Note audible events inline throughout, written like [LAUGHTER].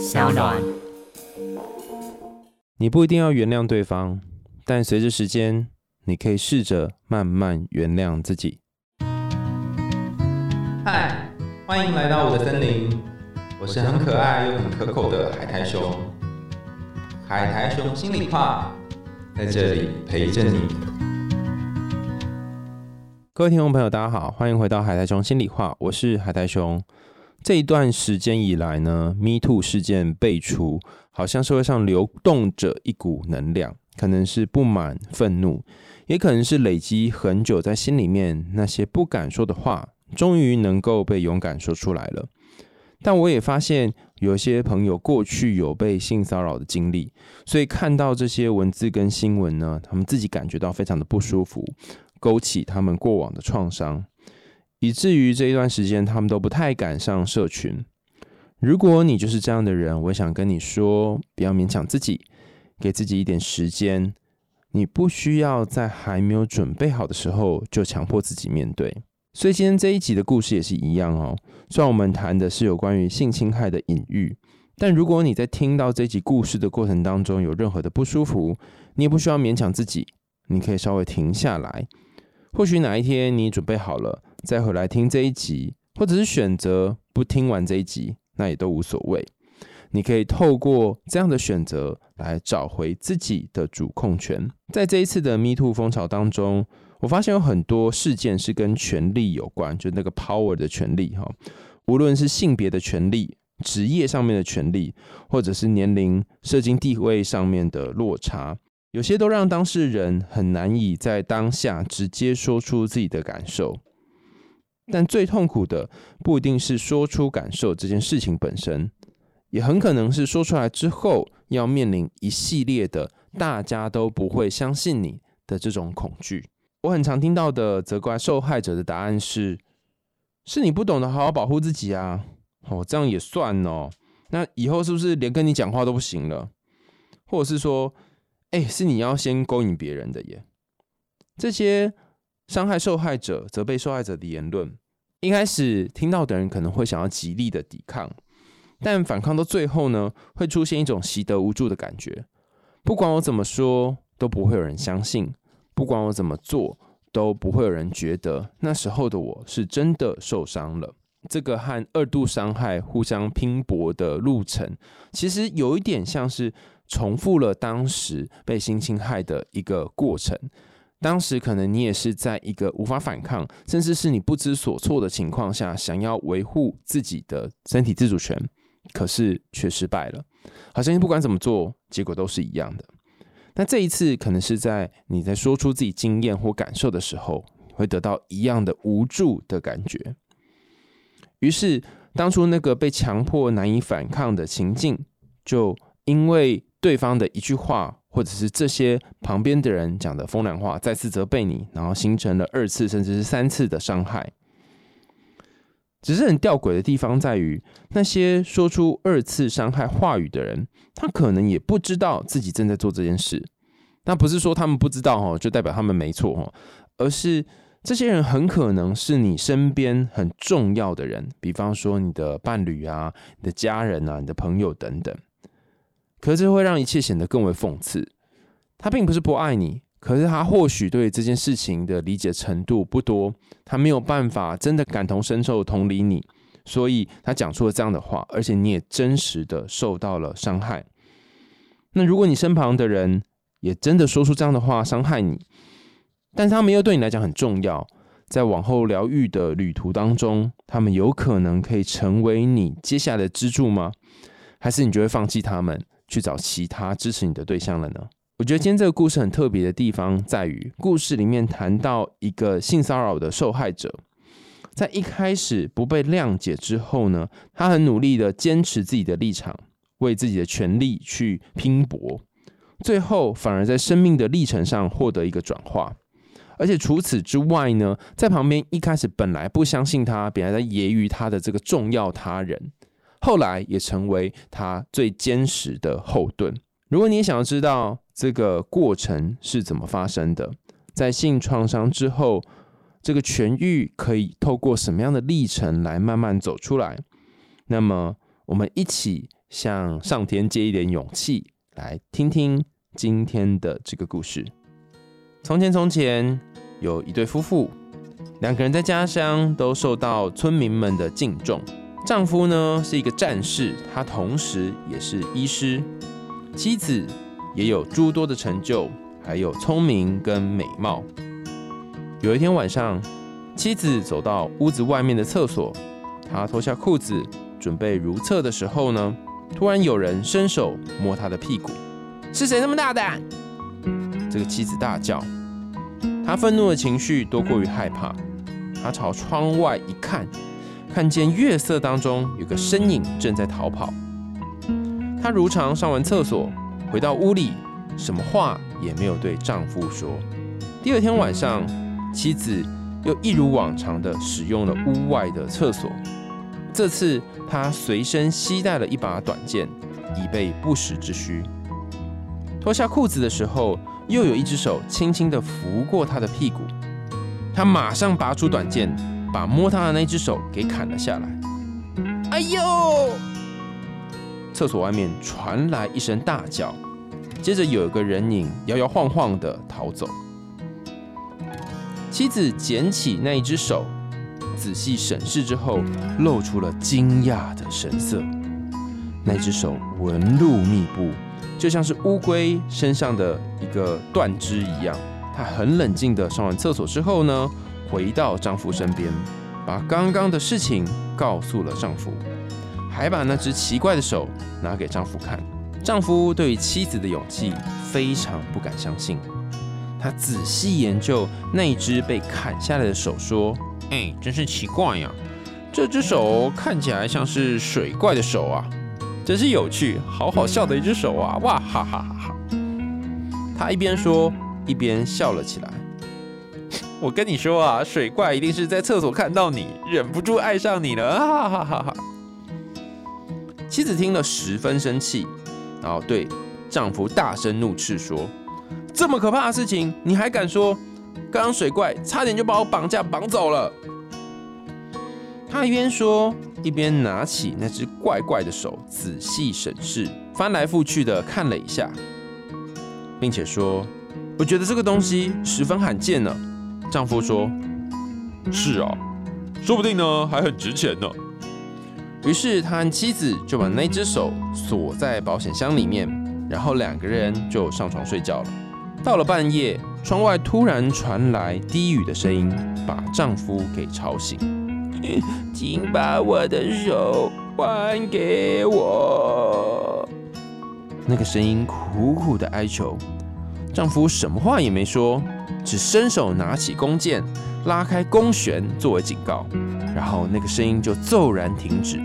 小暖。你不一定要原谅对方，但随着时间，你可以试着慢慢原谅自己。嗨，欢迎来到我的森林，我是很可爱又很可口的海苔熊。海苔熊心里话，在这里陪着你。各位听众朋友，大家好，欢迎回到海苔熊心里话，我是海苔熊。这一段时间以来呢，Me Too 事件被除，好像社会上流动着一股能量，可能是不满、愤怒，也可能是累积很久在心里面那些不敢说的话，终于能够被勇敢说出来了。但我也发现，有些朋友过去有被性骚扰的经历，所以看到这些文字跟新闻呢，他们自己感觉到非常的不舒服，勾起他们过往的创伤。以至于这一段时间，他们都不太敢上社群。如果你就是这样的人，我想跟你说，不要勉强自己，给自己一点时间。你不需要在还没有准备好的时候就强迫自己面对。所以今天这一集的故事也是一样哦。虽然我们谈的是有关于性侵害的隐喻，但如果你在听到这集故事的过程当中有任何的不舒服，你也不需要勉强自己，你可以稍微停下来。或许哪一天你准备好了。再回来听这一集，或者是选择不听完这一集，那也都无所谓。你可以透过这样的选择来找回自己的主控权。在这一次的 Me Too 风潮当中，我发现有很多事件是跟权力有关，就那个 power 的权利哈。无论是性别的权利、职业上面的权利，或者是年龄、社经地位上面的落差，有些都让当事人很难以在当下直接说出自己的感受。但最痛苦的不一定是说出感受这件事情本身，也很可能是说出来之后要面临一系列的大家都不会相信你的这种恐惧。我很常听到的责怪受害者的答案是：是你不懂得好好保护自己啊！哦，这样也算哦？那以后是不是连跟你讲话都不行了？或者是说，哎，是你要先勾引别人的耶？这些伤害受害者、责备受害者的言论。一开始听到的人可能会想要极力的抵抗，但反抗到最后呢，会出现一种习得无助的感觉。不管我怎么说，都不会有人相信；不管我怎么做，都不会有人觉得那时候的我是真的受伤了。这个和二度伤害互相拼搏的路程，其实有一点像是重复了当时被性侵害的一个过程。当时可能你也是在一个无法反抗，甚至是你不知所措的情况下，想要维护自己的身体自主权，可是却失败了。好像不管怎么做，结果都是一样的。那这一次可能是在你在说出自己经验或感受的时候，会得到一样的无助的感觉。于是，当初那个被强迫难以反抗的情境，就因为对方的一句话。或者是这些旁边的人讲的风凉话，再次责备你，然后形成了二次甚至是三次的伤害。只是很吊诡的地方在于，那些说出二次伤害话语的人，他可能也不知道自己正在做这件事。那不是说他们不知道哦，就代表他们没错哦，而是这些人很可能是你身边很重要的人，比方说你的伴侣啊、你的家人啊、你的朋友等等。可是会让一切显得更为讽刺。他并不是不爱你，可是他或许对这件事情的理解程度不多，他没有办法真的感同身受、同理你，所以他讲出了这样的话，而且你也真实的受到了伤害。那如果你身旁的人也真的说出这样的话伤害你，但他们又对你来讲很重要，在往后疗愈的旅途当中，他们有可能可以成为你接下来的支柱吗？还是你就会放弃他们？去找其他支持你的对象了呢？我觉得今天这个故事很特别的地方在于，故事里面谈到一个性骚扰的受害者，在一开始不被谅解之后呢，他很努力的坚持自己的立场，为自己的权利去拼搏，最后反而在生命的历程上获得一个转化。而且除此之外呢，在旁边一开始本来不相信他，本来在揶揄他的这个重要他人。后来也成为他最坚实的后盾。如果你也想要知道这个过程是怎么发生的，在性创伤之后，这个痊愈可以透过什么样的历程来慢慢走出来？那么，我们一起向上天借一点勇气，来听听今天的这个故事。从前，从前有一对夫妇，两个人在家乡都受到村民们的敬重。丈夫呢是一个战士，他同时也是医师。妻子也有诸多的成就，还有聪明跟美貌。有一天晚上，妻子走到屋子外面的厕所，她脱下裤子准备如厕的时候呢，突然有人伸手摸她的屁股。是谁那么大胆？这个妻子大叫。她愤怒的情绪多过于害怕。她朝窗外一看，看见月色当中有个身影正在逃跑。她如常上完厕所，回到屋里，什么话也没有对丈夫说。第二天晚上。妻子又一如往常的使用了屋外的厕所，这次她随身携带了一把短剑，以备不时之需。脱下裤子的时候，又有一只手轻轻的拂过她的屁股，她马上拔出短剑，把摸他的那只手给砍了下来。哎呦！厕所外面传来一声大叫，接着有一个人影摇摇晃晃的逃走。妻子捡起那一只手，仔细审视之后，露出了惊讶的神色。那只手纹路密布，就像是乌龟身上的一个断肢一样。他很冷静的上完厕所之后呢，回到丈夫身边，把刚刚的事情告诉了丈夫，还把那只奇怪的手拿给丈夫看。丈夫对妻子的勇气非常不敢相信。他仔细研究那只被砍下来的手，说：“哎，真是奇怪呀，这只手看起来像是水怪的手啊，真是有趣，好好笑的一只手啊！哇哈哈哈哈！”他一边说一边笑了起来。我跟你说啊，水怪一定是在厕所看到你，忍不住爱上你了，哈哈哈哈！妻子听了十分生气，然后对丈夫大声怒斥说。这么可怕的事情，你还敢说？刚刚水怪差点就把我绑架绑走了。他一边说，一边拿起那只怪怪的手，仔细审视，翻来覆去的看了一下，并且说：“我觉得这个东西十分罕见呢。”丈夫说：“是啊，说不定呢还很值钱呢。”于是他和妻子就把那只手锁在保险箱里面，然后两个人就上床睡觉了。到了半夜，窗外突然传来低语的声音，把丈夫给吵醒。[LAUGHS] 请把我的手还给我。那个声音苦苦的哀求。丈夫什么话也没说，只伸手拿起弓箭，拉开弓弦作为警告。然后那个声音就骤然停止，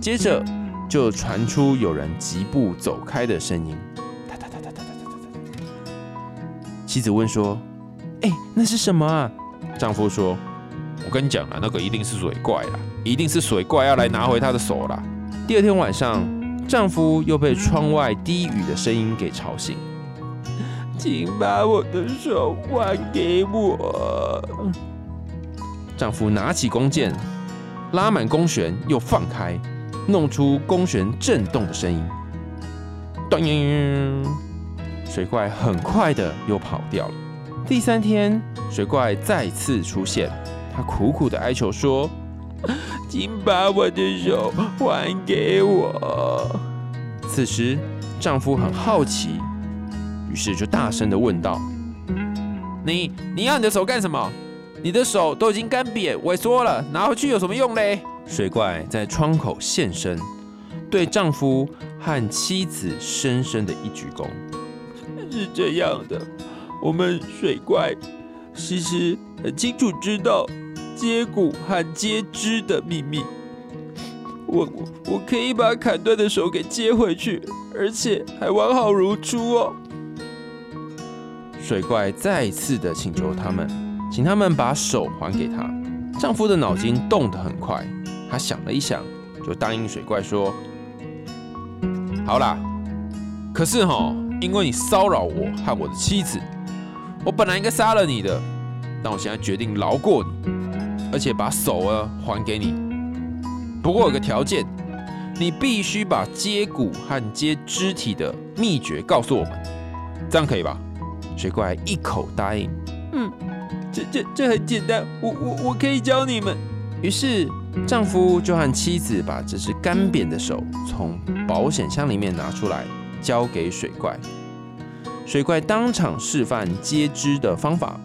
接着就传出有人疾步走开的声音。妻子问说：“哎，那是什么啊？”丈夫说：“我跟你讲啊，那个一定是水怪啦，一定是水怪要来拿回他的手啦。”第二天晚上，丈夫又被窗外低语的声音给吵醒，请把我的手还给我。丈夫拿起弓箭，拉满弓弦，又放开，弄出弓弦震动的声音，咚！水怪很快的又跑掉了。第三天，水怪再次出现，他苦苦的哀求说：“请把我的手还给我。”此时，丈夫很好奇，于是就大声的问道：“你你要你的手干什么？你的手都已经干瘪萎缩了，拿回去有什么用嘞？”水怪在窗口现身，对丈夫和妻子深深的一鞠躬。是这样的，我们水怪其实很清楚知道接骨和接肢的秘密。我我可以把砍断的手给接回去，而且还完好如初哦。水怪再次的请求他们，请他们把手还给他。丈夫的脑筋动得很快，他想了一想，就答应水怪说：“好啦，可是哈。”因为你骚扰我和我的妻子，我本来应该杀了你的，但我现在决定饶过你，而且把手啊还给你。不过有个条件，你必须把接骨和接肢体的秘诀告诉我们，这样可以吧？”水怪一口答应：“嗯，这这这很简单，我我我可以教你们。”于是丈夫就和妻子把这只干瘪的手从保险箱里面拿出来，交给水怪。水怪当场示范接肢的方法，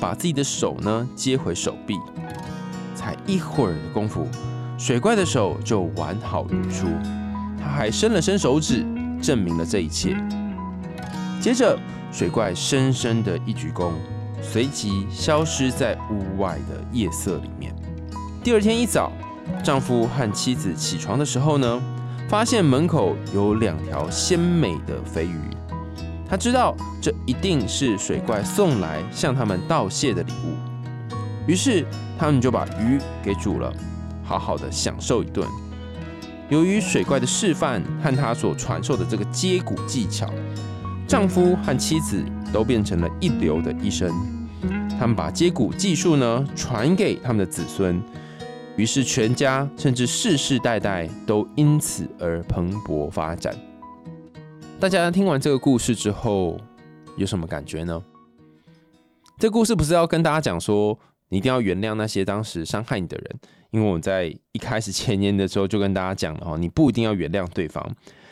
把自己的手呢接回手臂。才一会儿的功夫，水怪的手就完好如初。他还伸了伸手指，证明了这一切。接着，水怪深深的一鞠躬，随即消失在屋外的夜色里面。第二天一早，丈夫和妻子起床的时候呢，发现门口有两条鲜美的肥鱼。他知道这一定是水怪送来向他们道谢的礼物，于是他们就把鱼给煮了，好好的享受一顿。由于水怪的示范和他所传授的这个接骨技巧，丈夫和妻子都变成了一流的医生。他们把接骨技术呢传给他们的子孙，于是全家甚至世世代代都因此而蓬勃发展。大家听完这个故事之后有什么感觉呢？这故事不是要跟大家讲说你一定要原谅那些当时伤害你的人，因为我们在一开始前年的时候就跟大家讲了哈，你不一定要原谅对方。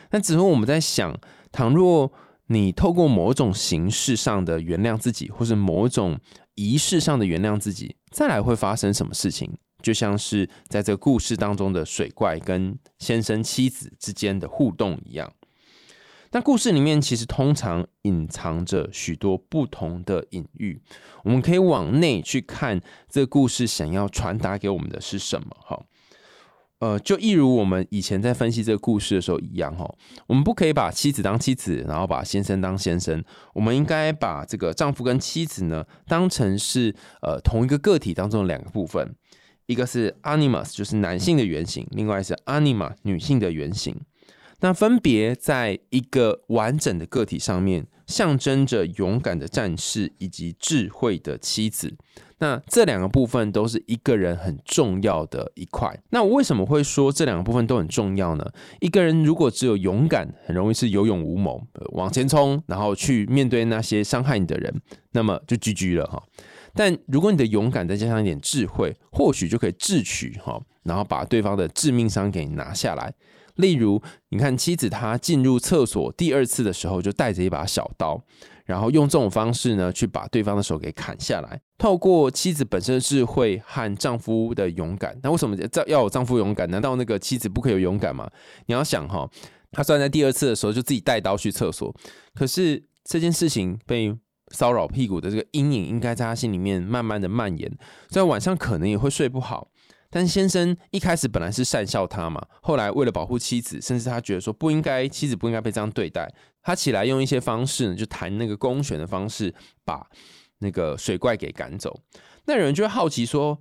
但只是我们在想，倘若你透过某种形式上的原谅自己，或是某种仪式上的原谅自己，再来会发生什么事情？就像是在这个故事当中的水怪跟先生妻子之间的互动一样。那故事里面其实通常隐藏着许多不同的隐喻，我们可以往内去看这个故事想要传达给我们的是什么。哈，呃，就一如我们以前在分析这个故事的时候一样，哈，我们不可以把妻子当妻子，然后把先生当先生，我们应该把这个丈夫跟妻子呢当成是呃同一个个体当中的两个部分，一个是 animus 就是男性的原型，另外是 anima 女性的原型。那分别在一个完整的个体上面，象征着勇敢的战士以及智慧的妻子。那这两个部分都是一个人很重要的一块。那我为什么会说这两个部分都很重要呢？一个人如果只有勇敢，很容易是有勇无谋，往前冲，然后去面对那些伤害你的人，那么就 GG 了哈。但如果你的勇敢再加上一点智慧，或许就可以智取哈，然后把对方的致命伤给拿下来。例如，你看妻子她进入厕所第二次的时候，就带着一把小刀，然后用这种方式呢，去把对方的手给砍下来。透过妻子本身的智慧和丈夫的勇敢，那为什么丈要有丈夫勇敢？难道那个妻子不可以有勇敢吗？你要想哈，他虽然在第二次的时候就自己带刀去厕所，可是这件事情被骚扰屁股的这个阴影，应该在他心里面慢慢的蔓延，在晚上可能也会睡不好。但先生一开始本来是善笑他嘛，后来为了保护妻子，甚至他觉得说不应该，妻子不应该被这样对待，他起来用一些方式呢，就弹那个弓弦的方式，把那个水怪给赶走。那有人就会好奇说，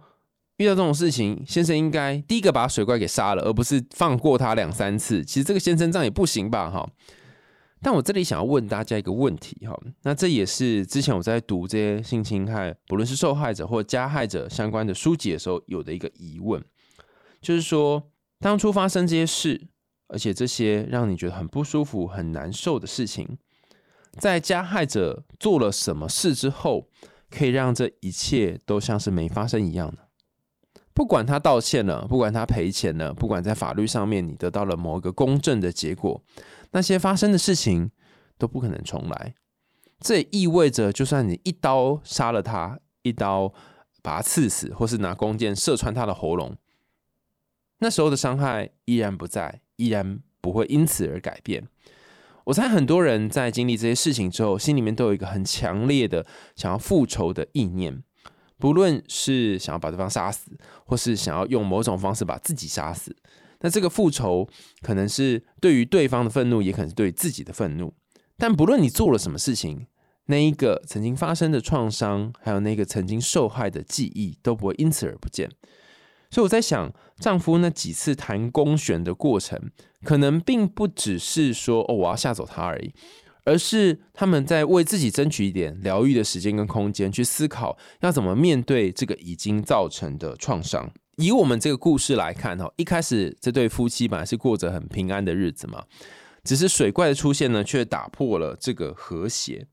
遇到这种事情，先生应该第一个把水怪给杀了，而不是放过他两三次。其实这个先生这样也不行吧？哈。但我这里想要问大家一个问题哈，那这也是之前我在读这些性侵害，不论是受害者或加害者相关的书籍的时候，有的一个疑问，就是说当初发生这些事，而且这些让你觉得很不舒服、很难受的事情，在加害者做了什么事之后，可以让这一切都像是没发生一样呢？不管他道歉了，不管他赔钱了，不管在法律上面你得到了某一个公正的结果。那些发生的事情都不可能重来，这也意味着，就算你一刀杀了他，一刀把他刺死，或是拿弓箭射穿他的喉咙，那时候的伤害依然不在，依然不会因此而改变。我猜很多人在经历这些事情之后，心里面都有一个很强烈的想要复仇的意念，不论是想要把对方杀死，或是想要用某种方式把自己杀死。那这个复仇可能是对于对方的愤怒，也可能是对自己的愤怒。但不论你做了什么事情，那一个曾经发生的创伤，还有那个曾经受害的记忆，都不会因此而不见。所以我在想，丈夫那几次谈公选的过程，可能并不只是说哦我要吓走他而已，而是他们在为自己争取一点疗愈的时间跟空间，去思考要怎么面对这个已经造成的创伤。以我们这个故事来看哈，一开始这对夫妻本来是过着很平安的日子嘛，只是水怪的出现呢，却打破了这个和谐。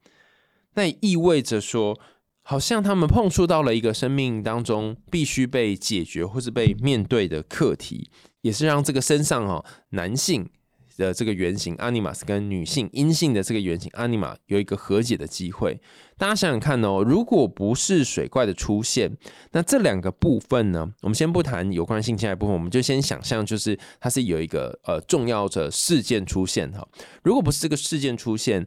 那也意味着说，好像他们碰触到了一个生命当中必须被解决或是被面对的课题，也是让这个身上哈男性。的这个原型 animus 跟女性阴性的这个原型 anima 有一个和解的机会。大家想想看哦，如果不是水怪的出现，那这两个部分呢？我们先不谈有关性侵害部分，我们就先想象，就是它是有一个呃重要的事件出现哈。如果不是这个事件出现，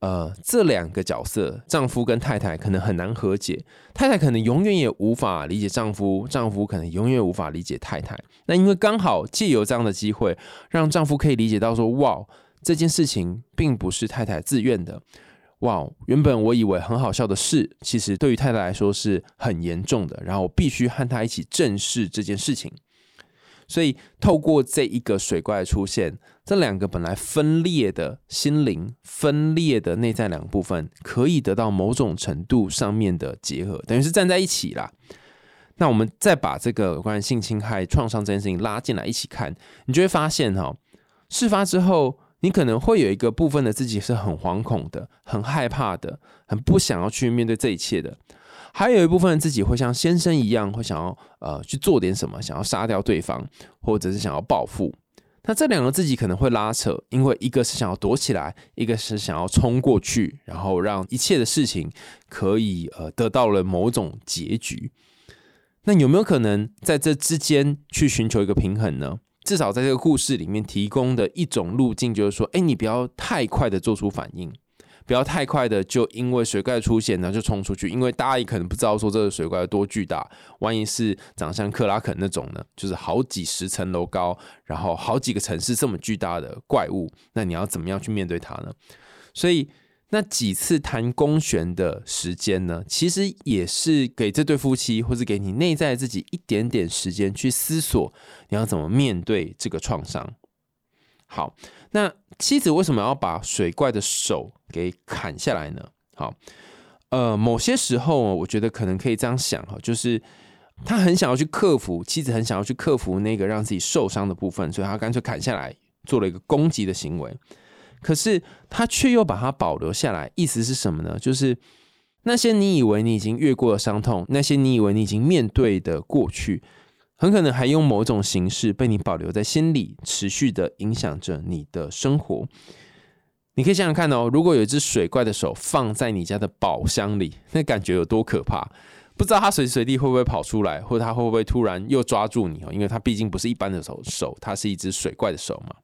呃，这两个角色，丈夫跟太太可能很难和解，太太可能永远也无法理解丈夫，丈夫可能永远无法理解太太。那因为刚好借由这样的机会，让丈夫可以理解到说，哇，这件事情并不是太太自愿的，哇，原本我以为很好笑的事，其实对于太太来说是很严重的，然后我必须和她一起正视这件事情。所以，透过这一个水怪的出现，这两个本来分裂的心灵、分裂的内在两部分，可以得到某种程度上面的结合，等于是站在一起啦。那我们再把这个有关性侵害创伤这件事情拉进来一起看，你就会发现哈，事发之后，你可能会有一个部分的自己是很惶恐的、很害怕的、很不想要去面对这一切的。还有一部分自己会像先生一样，会想要呃去做点什么，想要杀掉对方，或者是想要报复。那这两个自己可能会拉扯，因为一个是想要躲起来，一个是想要冲过去，然后让一切的事情可以呃得到了某种结局。那有没有可能在这之间去寻求一个平衡呢？至少在这个故事里面提供的一种路径，就是说，哎，你不要太快的做出反应。不要太快的就因为水怪出现，然后就冲出去，因为大家也可能不知道说这个水怪有多巨大。万一是长像克拉肯那种呢，就是好几十层楼高，然后好几个城市这么巨大的怪物，那你要怎么样去面对它呢？所以那几次谈公旋的时间呢，其实也是给这对夫妻，或是给你内在自己一点点时间去思索，你要怎么面对这个创伤。好，那妻子为什么要把水怪的手给砍下来呢？好，呃，某些时候我觉得可能可以这样想哈，就是他很想要去克服，妻子很想要去克服那个让自己受伤的部分，所以他干脆砍下来做了一个攻击的行为。可是他却又把它保留下来，意思是什么呢？就是那些你以为你已经越过了伤痛，那些你以为你已经面对的过去。很可能还用某种形式被你保留在心里，持续的影响着你的生活。你可以想想看哦，如果有一只水怪的手放在你家的宝箱里，[LAUGHS] 那感觉有多可怕？不知道它随时随地会不会跑出来，或者它会不会突然又抓住你哦？因为它毕竟不是一般的手，手它是一只水怪的手嘛。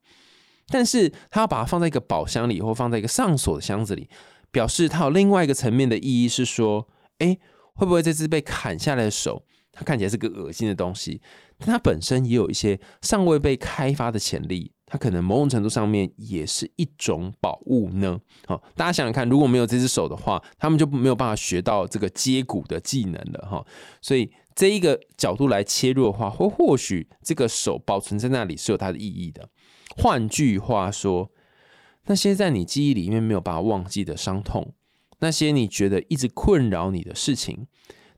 但是它要把它放在一个宝箱里，或放在一个上锁的箱子里，表示它有另外一个层面的意义是说，哎，会不会这只被砍下来的手？它看起来是个恶心的东西，但它本身也有一些尚未被开发的潜力。它可能某种程度上面也是一种宝物呢。好，大家想想看，如果没有这只手的话，他们就没有办法学到这个接骨的技能了哈。所以这一个角度来切入的话，或或许这个手保存在那里是有它的意义的。换句话说，那些在你记忆里面没有办法忘记的伤痛，那些你觉得一直困扰你的事情。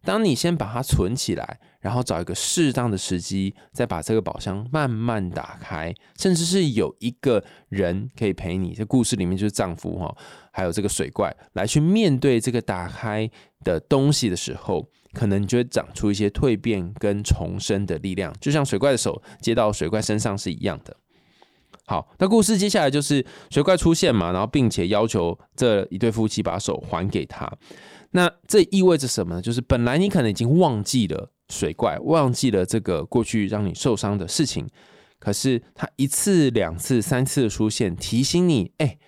当你先把它存起来，然后找一个适当的时机，再把这个宝箱慢慢打开，甚至是有一个人可以陪你。这故事里面就是丈夫哈，还有这个水怪来去面对这个打开的东西的时候，可能你就会长出一些蜕变跟重生的力量，就像水怪的手接到水怪身上是一样的。好，那故事接下来就是水怪出现嘛，然后并且要求这一对夫妻把手还给他。那这意味着什么呢？就是本来你可能已经忘记了水怪，忘记了这个过去让你受伤的事情，可是他一次、两次、三次的出现，提醒你：哎，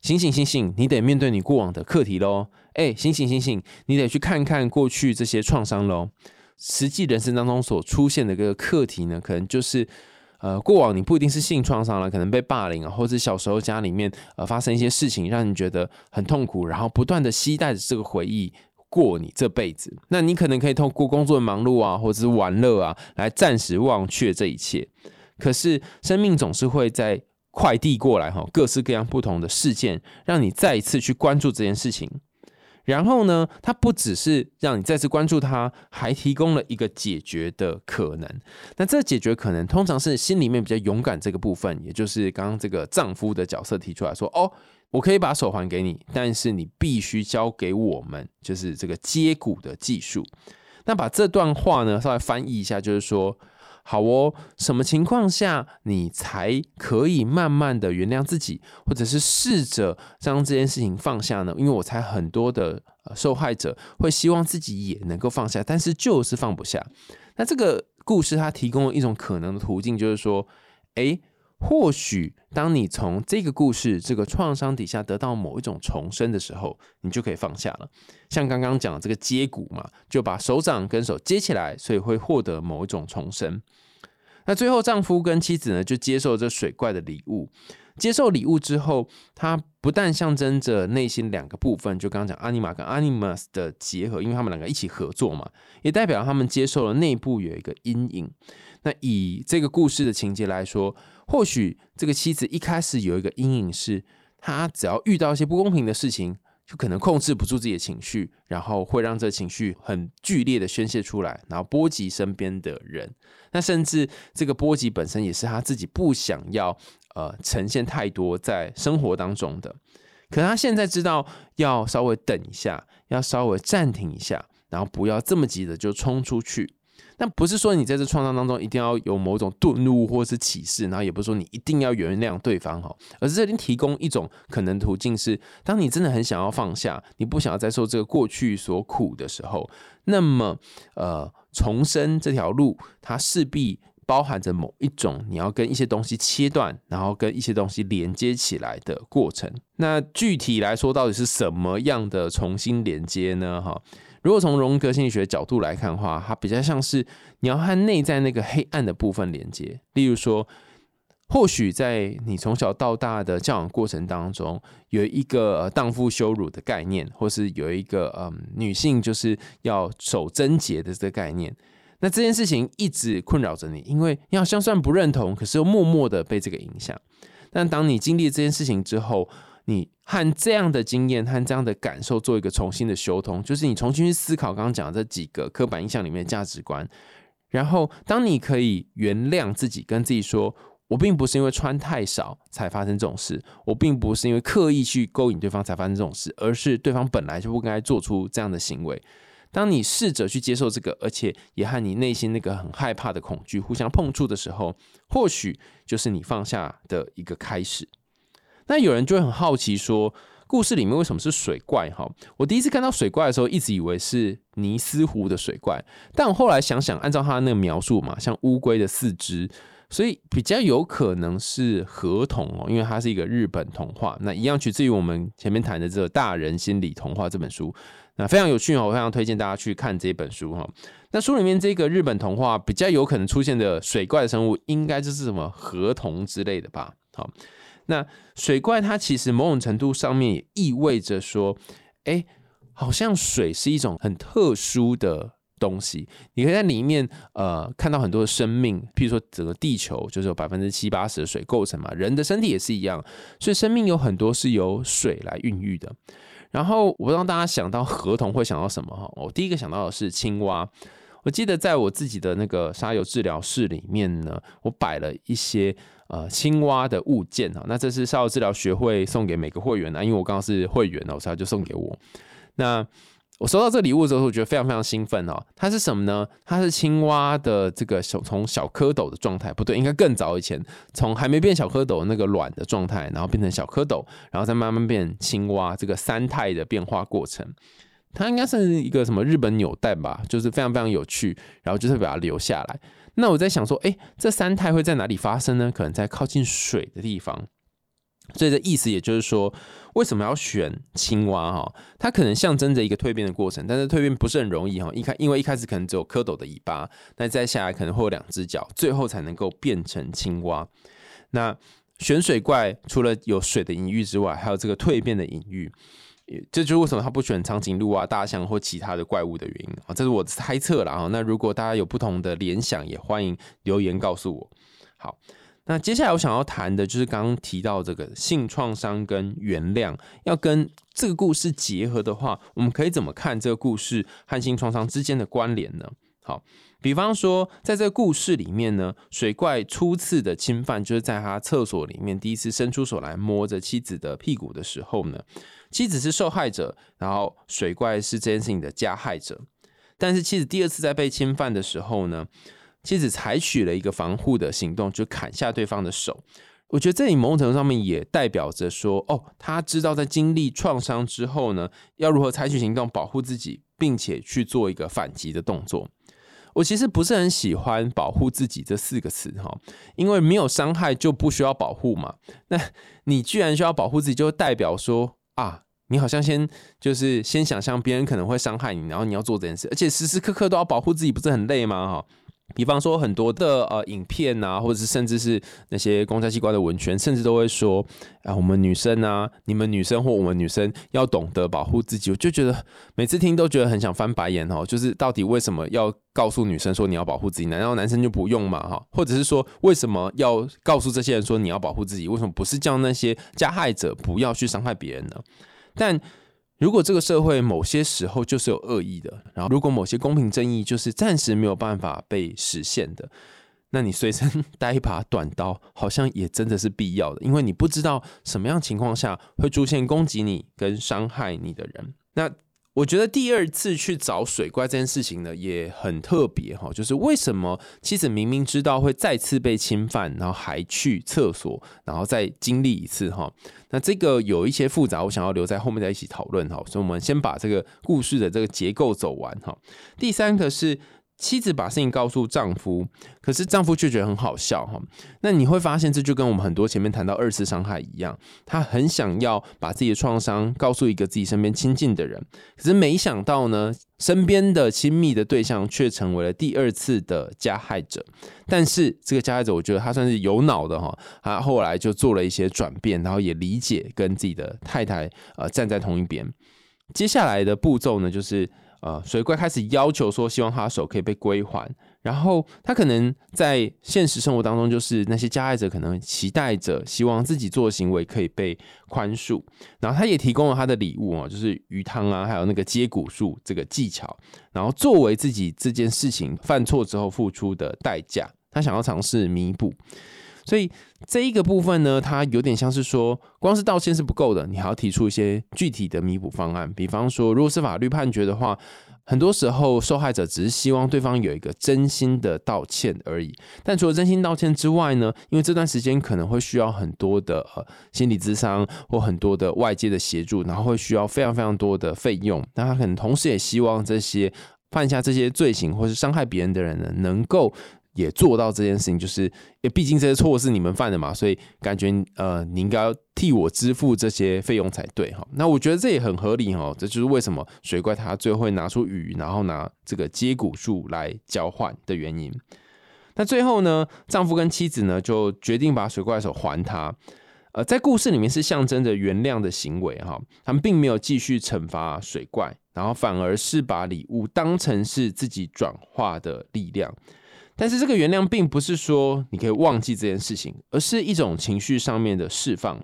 醒醒醒醒，你得面对你过往的课题喽！哎，醒醒醒醒，你得去看看过去这些创伤喽。实际人生当中所出现的这个课题呢，可能就是。呃，过往你不一定是性创伤了，可能被霸凌啊，或者小时候家里面呃发生一些事情，让你觉得很痛苦，然后不断的期待着这个回忆过你这辈子。那你可能可以透过工作忙碌啊，或者是玩乐啊，来暂时忘却这一切。可是生命总是会在快递过来哈，各式各样不同的事件，让你再一次去关注这件事情。然后呢，它不只是让你再次关注它，还提供了一个解决的可能。那这解决可能通常是心里面比较勇敢这个部分，也就是刚刚这个丈夫的角色提出来说：“哦，我可以把手还给你，但是你必须交给我们，就是这个接骨的技术。”那把这段话呢稍微翻译一下，就是说。好哦，什么情况下你才可以慢慢的原谅自己，或者是试着将这件事情放下呢？因为我猜很多的受害者会希望自己也能够放下，但是就是放不下。那这个故事它提供了一种可能的途径，就是说，诶，或许当你从这个故事、这个创伤底下得到某一种重生的时候，你就可以放下了。像刚刚讲的这个接骨嘛，就把手掌跟手接起来，所以会获得某一种重生。那最后，丈夫跟妻子呢，就接受这水怪的礼物。接受礼物之后，他不但象征着内心两个部分，就刚刚讲阿尼玛跟阿尼玛斯的结合，因为他们两个一起合作嘛，也代表他们接受了内部有一个阴影。那以这个故事的情节来说，或许这个妻子一开始有一个阴影，是她只要遇到一些不公平的事情。就可能控制不住自己的情绪，然后会让这情绪很剧烈的宣泄出来，然后波及身边的人。那甚至这个波及本身也是他自己不想要呃呈现太多在生活当中的。可他现在知道要稍微等一下，要稍微暂停一下，然后不要这么急的就冲出去。但不是说你在这创伤当中一定要有某种顿悟或是启示，然后也不是说你一定要原谅对方哈，而是这里提供一种可能途径是，当你真的很想要放下，你不想要再受这个过去所苦的时候，那么呃重生这条路，它势必包含着某一种你要跟一些东西切断，然后跟一些东西连接起来的过程。那具体来说，到底是什么样的重新连接呢？哈？如果从荣格心理学角度来看的话，它比较像是你要和内在那个黑暗的部分连接。例如说，或许在你从小到大的教养过程当中，有一个荡妇羞辱的概念，或是有一个嗯女性就是要守贞洁的这个概念。那这件事情一直困扰着你，因为你好像虽然不认同，可是又默默的被这个影响。但当你经历这件事情之后，你和这样的经验和这样的感受做一个重新的修通，就是你重新去思考刚刚讲的这几个刻板印象里面的价值观。然后，当你可以原谅自己，跟自己说：“我并不是因为穿太少才发生这种事，我并不是因为刻意去勾引对方才发生这种事，而是对方本来就不该做出这样的行为。”当你试着去接受这个，而且也和你内心那个很害怕的恐惧互相碰触的时候，或许就是你放下的一个开始。那有人就会很好奇说，故事里面为什么是水怪？哈，我第一次看到水怪的时候，一直以为是尼斯湖的水怪，但我后来想想，按照他那个描述嘛，像乌龟的四肢，所以比较有可能是河童哦，因为它是一个日本童话。那一样取自于我们前面谈的这个《大人心理童话》这本书，那非常有趣哦，我非常推荐大家去看这本书哈。那书里面这个日本童话比较有可能出现的水怪生物，应该就是什么河童之类的吧？好。那水怪它其实某种程度上面也意味着说，哎，好像水是一种很特殊的东西。你可以在里面呃看到很多的生命，譬如说整个地球就是有百分之七八十的水构成嘛，人的身体也是一样，所以生命有很多是由水来孕育的。然后我不知道大家想到河童会想到什么哈？我第一个想到的是青蛙。我记得在我自己的那个沙油治疗室里面呢，我摆了一些。呃，青蛙的物件哈，那这是沙友治疗学会送给每个会员的，因为我刚刚是会员哦，所以他就送给我。那我收到这礼物之后，我觉得非常非常兴奋哦。它是什么呢？它是青蛙的这个小从小蝌蚪的状态，不对，应该更早以前，从还没变小蝌蚪那个卵的状态，然后变成小蝌蚪，然后再慢慢变青蛙，这个三态的变化过程。它应该算是一个什么日本纽带吧，就是非常非常有趣，然后就是把它留下来。那我在想说，哎，这三态会在哪里发生呢？可能在靠近水的地方。所以的意思也就是说，为什么要选青蛙？哈，它可能象征着一个蜕变的过程，但是蜕变不是很容易哈。一开，因为一开始可能只有蝌蚪的尾巴，那再下来可能会有两只脚，最后才能够变成青蛙。那选水怪除了有水的隐喻之外，还有这个蜕变的隐喻。这就是为什么他不选长颈鹿啊、大象或其他的怪物的原因啊，这是我猜测了啊。那如果大家有不同的联想，也欢迎留言告诉我。好，那接下来我想要谈的就是刚刚提到这个性创伤跟原谅，要跟这个故事结合的话，我们可以怎么看这个故事和性创伤之间的关联呢？好，比方说在这个故事里面呢，水怪初次的侵犯就是在他厕所里面第一次伸出手来摸着妻子的屁股的时候呢，妻子是受害者，然后水怪是这件事情的加害者。但是妻子第二次在被侵犯的时候呢？妻子采取了一个防护的行动，就砍下对方的手。我觉得这里某种程度上面也代表着说，哦，他知道在经历创伤之后呢，要如何采取行动保护自己，并且去做一个反击的动作。我其实不是很喜欢“保护自己”这四个词哈，因为没有伤害就不需要保护嘛。那你居然需要保护自己，就代表说啊，你好像先就是先想象别人可能会伤害你，然后你要做这件事，而且时时刻刻都要保护自己，不是很累吗？哈。比方说很多的呃影片啊，或者是甚至是那些公家机关的文宣，甚至都会说啊，我们女生啊，你们女生或我们女生要懂得保护自己。我就觉得每次听都觉得很想翻白眼哦，就是到底为什么要告诉女生说你要保护自己？难道男生就不用嘛？哈，或者是说为什么要告诉这些人说你要保护自己？为什么不是叫那些加害者不要去伤害别人呢？但如果这个社会某些时候就是有恶意的，然后如果某些公平正义就是暂时没有办法被实现的，那你随身 [LAUGHS] 带一把短刀，好像也真的是必要的，因为你不知道什么样情况下会出现攻击你跟伤害你的人。那我觉得第二次去找水怪这件事情呢，也很特别哈。就是为什么妻子明明知道会再次被侵犯，然后还去厕所，然后再经历一次哈？那这个有一些复杂，我想要留在后面再一起讨论哈。所以我们先把这个故事的这个结构走完哈。第三个是。妻子把事情告诉丈夫，可是丈夫却觉得很好笑哈。那你会发现，这就跟我们很多前面谈到二次伤害一样，他很想要把自己的创伤告诉一个自己身边亲近的人，可是没想到呢，身边的亲密的对象却成为了第二次的加害者。但是这个加害者，我觉得他算是有脑的哈，他后来就做了一些转变，然后也理解跟自己的太太呃站在同一边。接下来的步骤呢，就是。呃，水怪开始要求说，希望他的手可以被归还。然后他可能在现实生活当中，就是那些加害者可能期待着，希望自己做的行为可以被宽恕。然后他也提供了他的礼物啊，就是鱼汤啊，还有那个接骨术这个技巧。然后作为自己这件事情犯错之后付出的代价，他想要尝试弥补。所以这一个部分呢，它有点像是说，光是道歉是不够的，你还要提出一些具体的弥补方案。比方说，如果是法律判决的话，很多时候受害者只是希望对方有一个真心的道歉而已。但除了真心道歉之外呢，因为这段时间可能会需要很多的呃心理咨商或很多的外界的协助，然后会需要非常非常多的费用。那他可能同时也希望这些犯下这些罪行或是伤害别人的人呢，能够。也做到这件事情，就是，也毕竟这些错误是你们犯的嘛，所以感觉呃，你应该要替我支付这些费用才对哈。那我觉得这也很合理哈，这就是为什么水怪他最后会拿出鱼，然后拿这个接骨术来交换的原因。那最后呢，丈夫跟妻子呢就决定把水怪手还他。呃，在故事里面是象征着原谅的行为哈，他们并没有继续惩罚水怪，然后反而是把礼物当成是自己转化的力量。但是这个原谅并不是说你可以忘记这件事情，而是一种情绪上面的释放，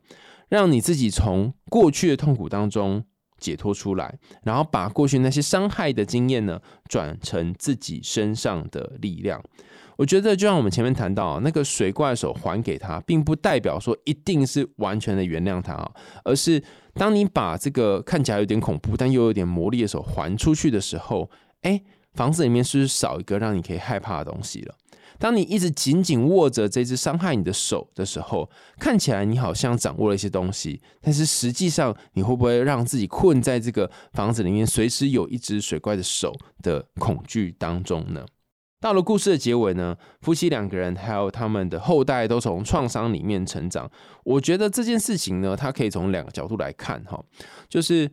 让你自己从过去的痛苦当中解脱出来，然后把过去那些伤害的经验呢转成自己身上的力量。我觉得就像我们前面谈到，那个水怪手还给他，并不代表说一定是完全的原谅他啊，而是当你把这个看起来有点恐怖但又有点魔力的手还出去的时候，哎。房子里面是不是少一个让你可以害怕的东西了？当你一直紧紧握着这只伤害你的手的时候，看起来你好像掌握了一些东西，但是实际上你会不会让自己困在这个房子里面，随时有一只水怪的手的恐惧当中呢？到了故事的结尾呢，夫妻两个人还有他们的后代都从创伤里面成长。我觉得这件事情呢，它可以从两个角度来看哈，就是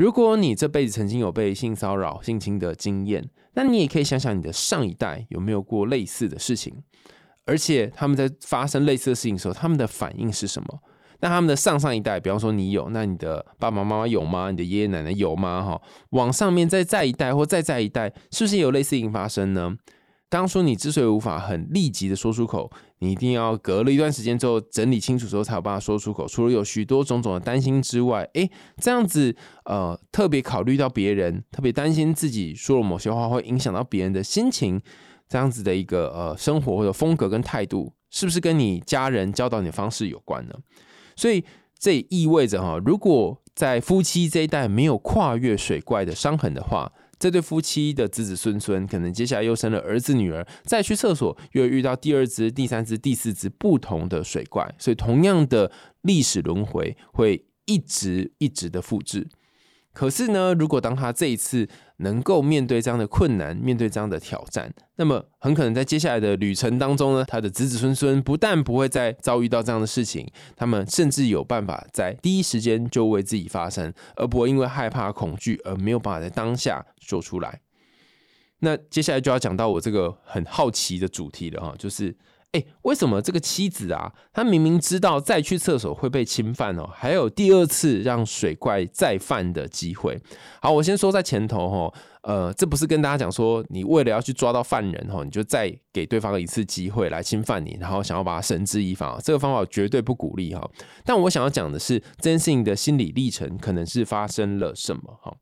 如果你这辈子曾经有被性骚扰、性侵的经验。那你也可以想想你的上一代有没有过类似的事情，而且他们在发生类似的事情的时候，他们的反应是什么？那他们的上上一代，比方说你有，那你的爸爸妈妈有吗？你的爷爷奶奶有吗？哈，往上面再再一代或再再一代，是不是有类似事情发生呢？刚刚说你之所以无法很立即的说出口，你一定要隔了一段时间之后整理清楚之后才有办法说出口。除了有许多种种的担心之外，诶，这样子呃特别考虑到别人，特别担心自己说了某些话会影响到别人的心情，这样子的一个呃生活或者风格跟态度，是不是跟你家人教导你的方式有关呢？所以这也意味着哈，如果在夫妻这一代没有跨越水怪的伤痕的话，这对夫妻的子子孙孙可能接下来又生了儿子女儿，再去厕所又遇到第二只、第三只、第四只不同的水怪，所以同样的历史轮回会一直一直的复制。可是呢，如果当他这一次能够面对这样的困难，面对这样的挑战，那么很可能在接下来的旅程当中呢，他的子子孙孙不但不会再遭遇到这样的事情，他们甚至有办法在第一时间就为自己发声，而不会因为害怕恐惧而没有办法在当下说出来。那接下来就要讲到我这个很好奇的主题了哈，就是。哎，为什么这个妻子啊，她明明知道再去厕所会被侵犯哦，还有第二次让水怪再犯的机会？好，我先说在前头哈，呃，这不是跟大家讲说，你为了要去抓到犯人哈，你就再给对方一次机会来侵犯你，然后想要把他绳之以法，这个方法绝对不鼓励哈。但我想要讲的是，这件事情的心理历程可能是发生了什么哈？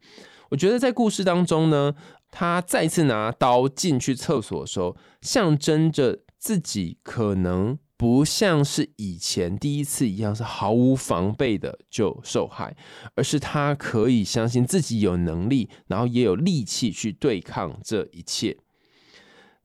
我觉得在故事当中呢，他再次拿刀进去厕所的时候，象征着。自己可能不像是以前第一次一样是毫无防备的就受害，而是他可以相信自己有能力，然后也有力气去对抗这一切。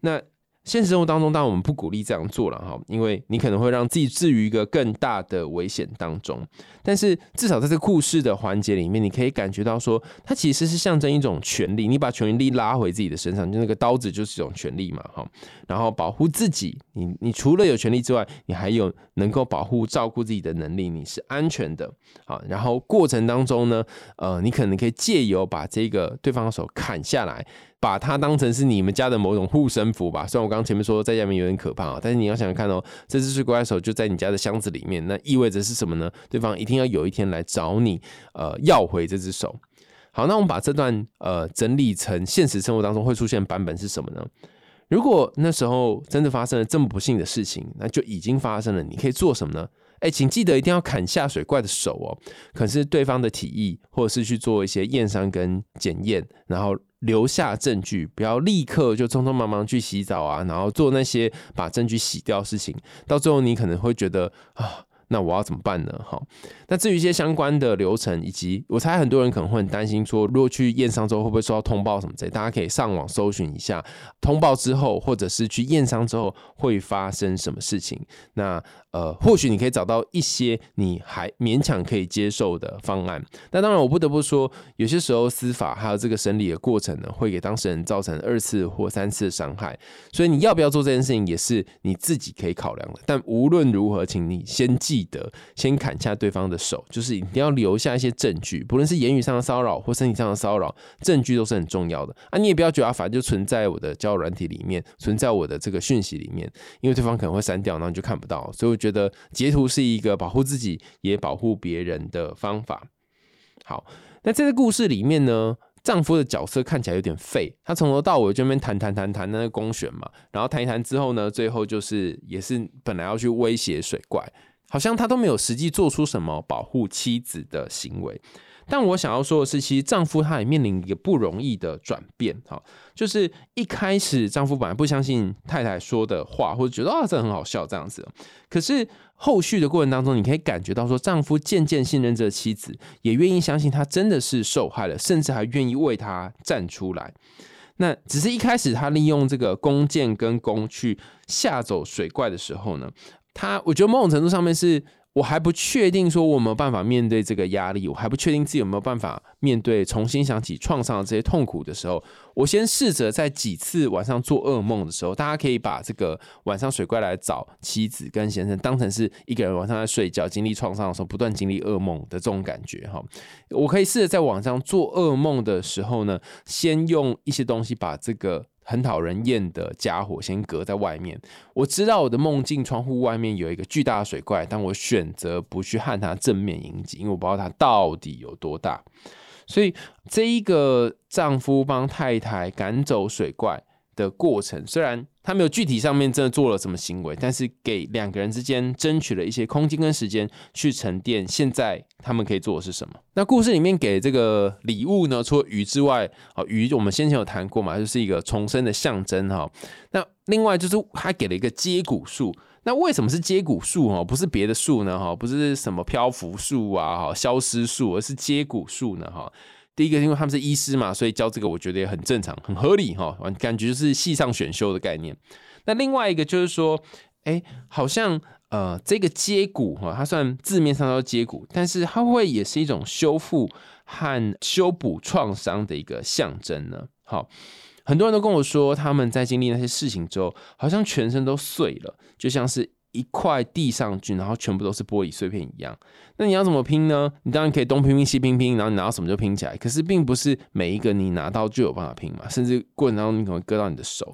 那。现实生活当中，当然我们不鼓励这样做了哈，因为你可能会让自己置于一个更大的危险当中。但是至少在这个故事的环节里面，你可以感觉到说，它其实是象征一种权利，你把权力拉回自己的身上，就那个刀子就是一种权利嘛哈。然后保护自己，你你除了有权利之外，你还有能够保护照顾自己的能力，你是安全的啊。然后过程当中呢，呃，你可能可以借由把这个对方的手砍下来。把它当成是你们家的某种护身符吧。虽然我刚刚前面说在家里面有点可怕啊，但是你要想想看哦，这只水怪手就在你家的箱子里面，那意味着是什么呢？对方一定要有一天来找你，呃，要回这只手。好，那我们把这段呃整理成现实生活当中会出现版本是什么呢？如果那时候真的发生了这么不幸的事情，那就已经发生了。你可以做什么呢？哎，请记得一定要砍下水怪的手哦。可是对方的提议，或者是去做一些验伤跟检验，然后。留下证据，不要立刻就匆匆忙忙去洗澡啊，然后做那些把证据洗掉事情，到最后你可能会觉得啊。那我要怎么办呢？哈，那至于一些相关的流程，以及我猜很多人可能会很担心，说如果去验伤之后会不会收到通报什么之类，大家可以上网搜寻一下，通报之后或者是去验伤之后会发生什么事情。那呃，或许你可以找到一些你还勉强可以接受的方案。那当然，我不得不说，有些时候司法还有这个审理的过程呢，会给当事人造成二次或三次伤害。所以你要不要做这件事情，也是你自己可以考量的。但无论如何，请你先记。记得先砍下对方的手，就是一定要留下一些证据，不论是言语上的骚扰或身体上的骚扰，证据都是很重要的啊！你也不要觉得啊，反正就存在我的交友软体里面，存在我的这个讯息里面，因为对方可能会删掉，然后你就看不到。所以我觉得截图是一个保护自己也保护别人的方法。好，那这个故事里面呢？丈夫的角色看起来有点废，他从头到尾就那边谈谈谈谈那个公选嘛，然后谈一谈之后呢，最后就是也是本来要去威胁水怪。好像他都没有实际做出什么保护妻子的行为，但我想要说的是，其实丈夫他也面临一个不容易的转变，哈，就是一开始丈夫本来不相信太太说的话，或者觉得啊这很好笑这样子，可是后续的过程当中，你可以感觉到说，丈夫渐渐信任这妻子，也愿意相信她真的是受害了，甚至还愿意为她站出来。那只是一开始他利用这个弓箭跟弓去吓走水怪的时候呢？他，我觉得某种程度上面是我还不确定说我有没有办法面对这个压力，我还不确定自己有没有办法面对重新想起创伤的这些痛苦的时候，我先试着在几次晚上做噩梦的时候，大家可以把这个晚上水怪来找妻子跟先生当成是一个人晚上在睡觉经历创伤的时候不断经历噩梦的这种感觉哈，我可以试着在晚上做噩梦的时候呢，先用一些东西把这个。很讨人厌的家伙，先隔在外面。我知道我的梦境窗户外面有一个巨大的水怪，但我选择不去和它正面迎击，因为我不知道它到底有多大。所以，这一个丈夫帮太太赶走水怪，的过程，虽然他没有具体上面真的做了什么行为，但是给两个人之间争取了一些空间跟时间去沉淀。现在他们可以做的是什么？那故事里面给这个礼物呢？除了鱼之外，啊，鱼我们先前有谈过嘛，就是一个重生的象征哈。那另外就是还给了一个接骨树。那为什么是接骨树哈？不是别的树呢哈？不是什么漂浮树啊哈、消失树，而是接骨树呢哈？第一个，因为他们是医师嘛，所以教这个我觉得也很正常、很合理哈，感觉是系上选修的概念。那另外一个就是说，哎，好像呃，这个接骨哈，它算字面上叫接骨，但是它会也是一种修复和修补创伤的一个象征呢。好，很多人都跟我说，他们在经历那些事情之后，好像全身都碎了，就像是。一块地上去，然后全部都是玻璃碎片一样。那你要怎么拼呢？你当然可以东拼拼西拼拼，然后你拿到什么就拼起来。可是并不是每一个你拿到就有办法拼嘛，甚至过程当中你可能会割到你的手。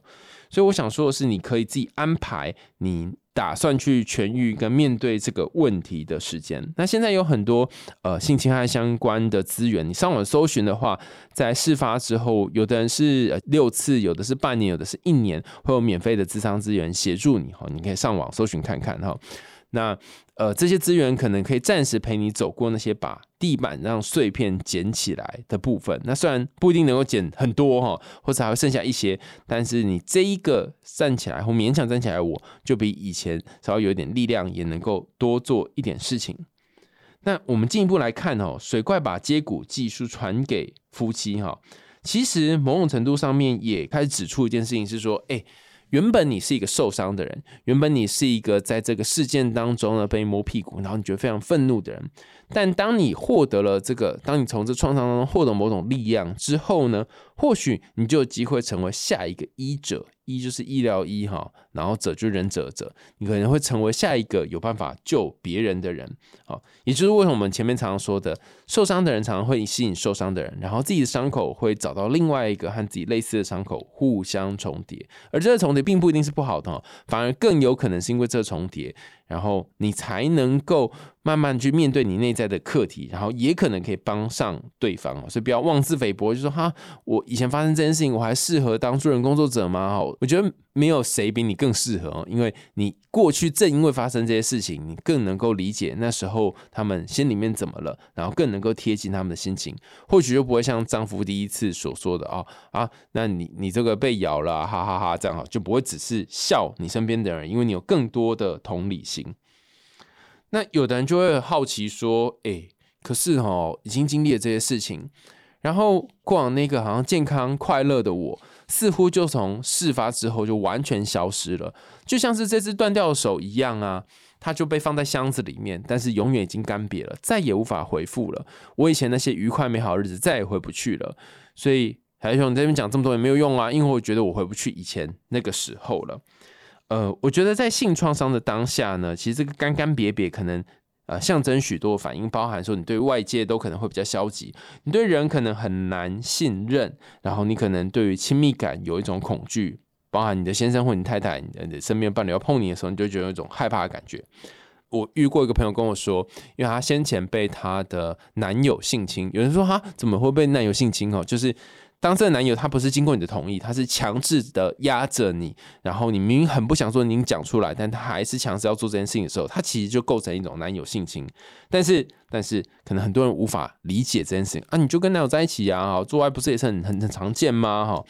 所以我想说的是，你可以自己安排你。打算去痊愈跟面对这个问题的时间，那现在有很多呃性侵害相关的资源，你上网搜寻的话，在事发之后，有的人是六次，有的是半年，有的是一年，会有免费的智商资源协助你哈，你可以上网搜寻看看哈。那呃，这些资源可能可以暂时陪你走过那些把地板让碎片捡起来的部分。那虽然不一定能够捡很多哈，或者还会剩下一些，但是你这一个站起来或勉强站起来，我就比以前稍微有点力量，也能够多做一点事情。那我们进一步来看哦，水怪把接骨技术传给夫妻哈，其实某种程度上面也开始指出一件事情，是说，哎。原本你是一个受伤的人，原本你是一个在这个事件当中呢被摸屁股，然后你觉得非常愤怒的人。但当你获得了这个，当你从这创伤当中获得某种力量之后呢，或许你就有机会成为下一个医者。医就是医疗医哈，然后者就是仁者者，你可能会成为下一个有办法救别人的人。好，也就是为什么我们前面常常说的，受伤的人常常会吸引受伤的人，然后自己的伤口会找到另外一个和自己类似的伤口，互相重叠。而这个重叠并不一定是不好的，反而更有可能是因为这重叠。然后你才能够慢慢去面对你内在的课题，然后也可能可以帮上对方所以不要妄自菲薄，就说哈，我以前发生这件事情，我还适合当助人工作者吗？哈，我觉得。没有谁比你更适合，因为你过去正因为发生这些事情，你更能够理解那时候他们心里面怎么了，然后更能够贴近他们的心情，或许就不会像丈夫第一次所说的啊啊，那你你这个被咬了，哈哈哈，这样哈，就不会只是笑你身边的人，因为你有更多的同理心。那有的人就会好奇说，哎，可是哦，已经经历了这些事情，然后过往那个好像健康快乐的我。似乎就从事发之后就完全消失了，就像是这只断掉的手一样啊，它就被放在箱子里面，但是永远已经干瘪了，再也无法回复了。我以前那些愉快美好日子再也回不去了。所以海兄，你这边讲这么多也没有用啊，因为我觉得我回不去以前那个时候了。呃，我觉得在性创伤的当下呢，其实这个干干瘪瘪可能。呃，象征许多反应，包含说你对外界都可能会比较消极，你对人可能很难信任，然后你可能对于亲密感有一种恐惧，包含你的先生或你太太，你的身边伴侣要碰你的时候，你就觉得有一种害怕的感觉。我遇过一个朋友跟我说，因为他先前被他的男友性侵，有人说他怎么会被男友性侵哦，就是。当这个男友他不是经过你的同意，他是强制的压着你，然后你明明很不想说，你讲出来，但他还是强制要做这件事情的时候，他其实就构成一种男友性侵。但是，但是可能很多人无法理解这件事情啊，你就跟男友在一起啊，做爱不是也是很很很常见吗？哈。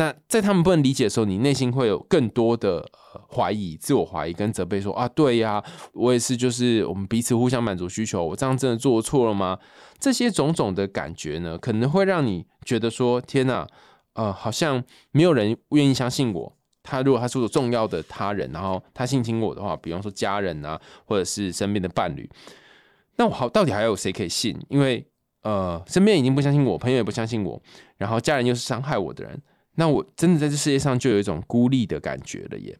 那在他们不能理解的时候，你内心会有更多的怀疑、自我怀疑跟责备，说啊，对呀，我也是，就是我们彼此互相满足需求，我这样真的做错了吗？这些种种的感觉呢，可能会让你觉得说，天哪，呃，好像没有人愿意相信我。他如果他是个重要的他人，然后他性侵我的话，比方说家人啊，或者是身边的伴侣，那我好，到底还有谁可以信？因为呃，身边已经不相信我，朋友也不相信我，然后家人又是伤害我的人。那我真的在这世界上就有一种孤立的感觉了耶。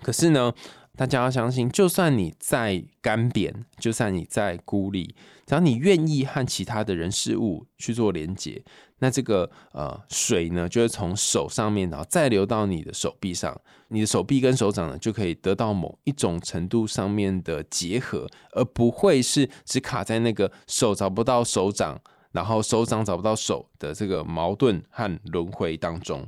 可是呢，大家要相信，就算你再干瘪，就算你再孤立，只要你愿意和其他的人事物去做连接，那这个呃水呢，就会从手上面，然后再流到你的手臂上，你的手臂跟手掌呢，就可以得到某一种程度上面的结合，而不会是只卡在那个手找不到手掌。然后手掌找不到手的这个矛盾和轮回当中，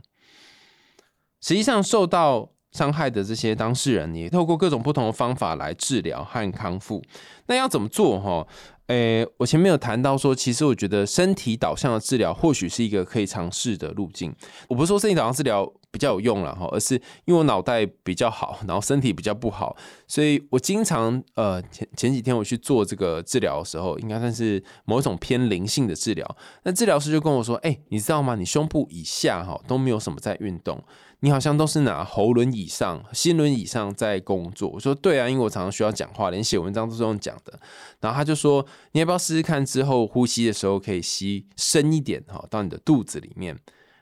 实际上受到伤害的这些当事人，也透过各种不同的方法来治疗和康复。那要怎么做？哈，诶，我前面有谈到说，其实我觉得身体导向的治疗或许是一个可以尝试的路径。我不是说身体导向治疗比较有用了哈，而是因为我脑袋比较好，[LAUGHS] 然后身体比较不好，所以我经常呃前前几天我去做这个治疗的时候，应该算是某一种偏灵性的治疗。那治疗师就跟我说：“哎，你知道吗？你胸部以下哈都没有什么在运动。”你好像都是拿喉轮以上、心轮以上在工作。我说对啊，因为我常常需要讲话，连写文章都是用讲的。然后他就说，你要不要试试看？之后呼吸的时候可以吸深一点哈，到你的肚子里面。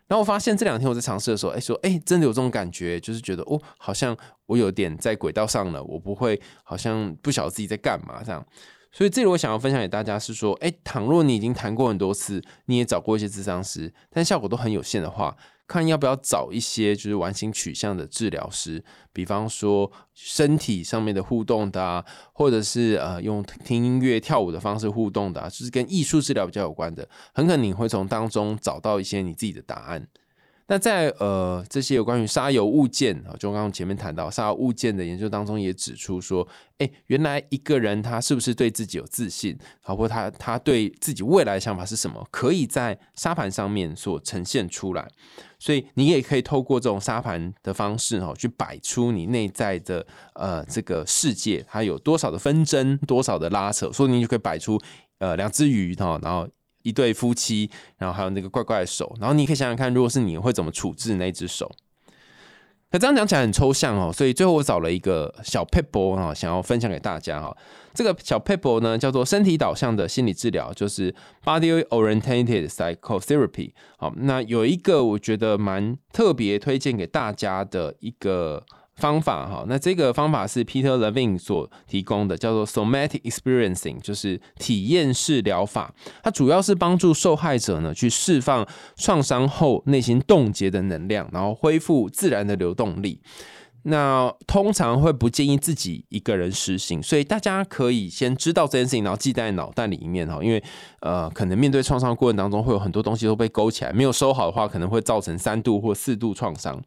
然后我发现这两天我在尝试的时候，哎，说哎，真的有这种感觉，就是觉得哦，好像我有点在轨道上了，我不会好像不晓得自己在干嘛这样。所以这里我想要分享给大家是说，哎，倘若你已经谈过很多次，你也找过一些智商师，但效果都很有限的话。看要不要找一些就是完形取向的治疗师，比方说身体上面的互动的啊，或者是呃用听音乐跳舞的方式互动的，就是跟艺术治疗比较有关的，很可能你会从当中找到一些你自己的答案。那在呃这些有关于沙油物件啊，就刚刚前面谈到沙油物件的研究当中，也指出说，哎，原来一个人他是不是对自己有自信，包括他他对自己未来的想法是什么，可以在沙盘上面所呈现出来。所以你也可以透过这种沙盘的方式哈，去摆出你内在的呃这个世界，它有多少的纷争，多少的拉扯，说不定就可以摆出呃两只鱼哈，然后。一对夫妻，然后还有那个怪怪的手，然后你可以想想看，如果是你会怎么处置那只手？可这样讲起来很抽象哦，所以最后我找了一个小 paper 啊，想要分享给大家哈。这个小 paper 呢叫做身体导向的心理治疗，就是 body oriented psychotherapy。好，那有一个我觉得蛮特别推荐给大家的一个。方法哈，那这个方法是 Peter Levine 所提供的，叫做 Somatic Experiencing，就是体验式疗法。它主要是帮助受害者呢去释放创伤后内心冻结的能量，然后恢复自然的流动力。那通常会不建议自己一个人实行，所以大家可以先知道这件事情，然后记在脑袋里面哈。因为呃，可能面对创伤过程当中，会有很多东西都被勾起来，没有收好的话，可能会造成三度或四度创伤。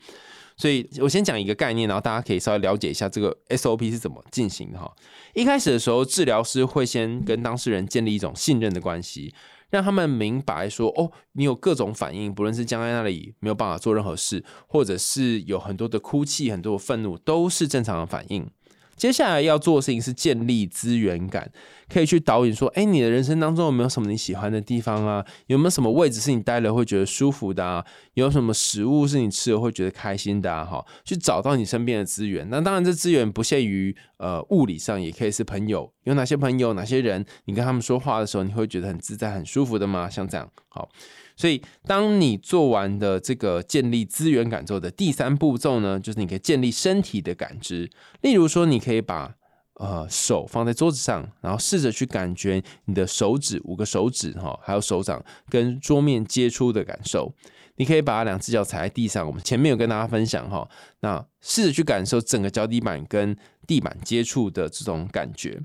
所以我先讲一个概念，然后大家可以稍微了解一下这个 SOP 是怎么进行的哈。一开始的时候，治疗师会先跟当事人建立一种信任的关系，让他们明白说，哦，你有各种反应，不论是僵在那里没有办法做任何事，或者是有很多的哭泣、很多的愤怒，都是正常的反应。接下来要做的事情是建立资源感，可以去导引说，哎，你的人生当中有没有什么你喜欢的地方啊？有没有什么位置是你待了会觉得舒服的啊？有什么食物是你吃了会觉得开心的啊？哈，去找到你身边的资源。那当然，这资源不限于呃物理上，也可以是朋友。有哪些朋友、哪些人，你跟他们说话的时候，你会觉得很自在、很舒服的吗？像这样，好。所以，当你做完的这个建立资源感受的第三步骤呢，就是你可以建立身体的感知。例如说，你可以把呃手放在桌子上，然后试着去感觉你的手指五个手指哈，还有手掌跟桌面接触的感受。你可以把两只脚踩在地上，我们前面有跟大家分享哈，那试着去感受整个脚底板跟地板接触的这种感觉。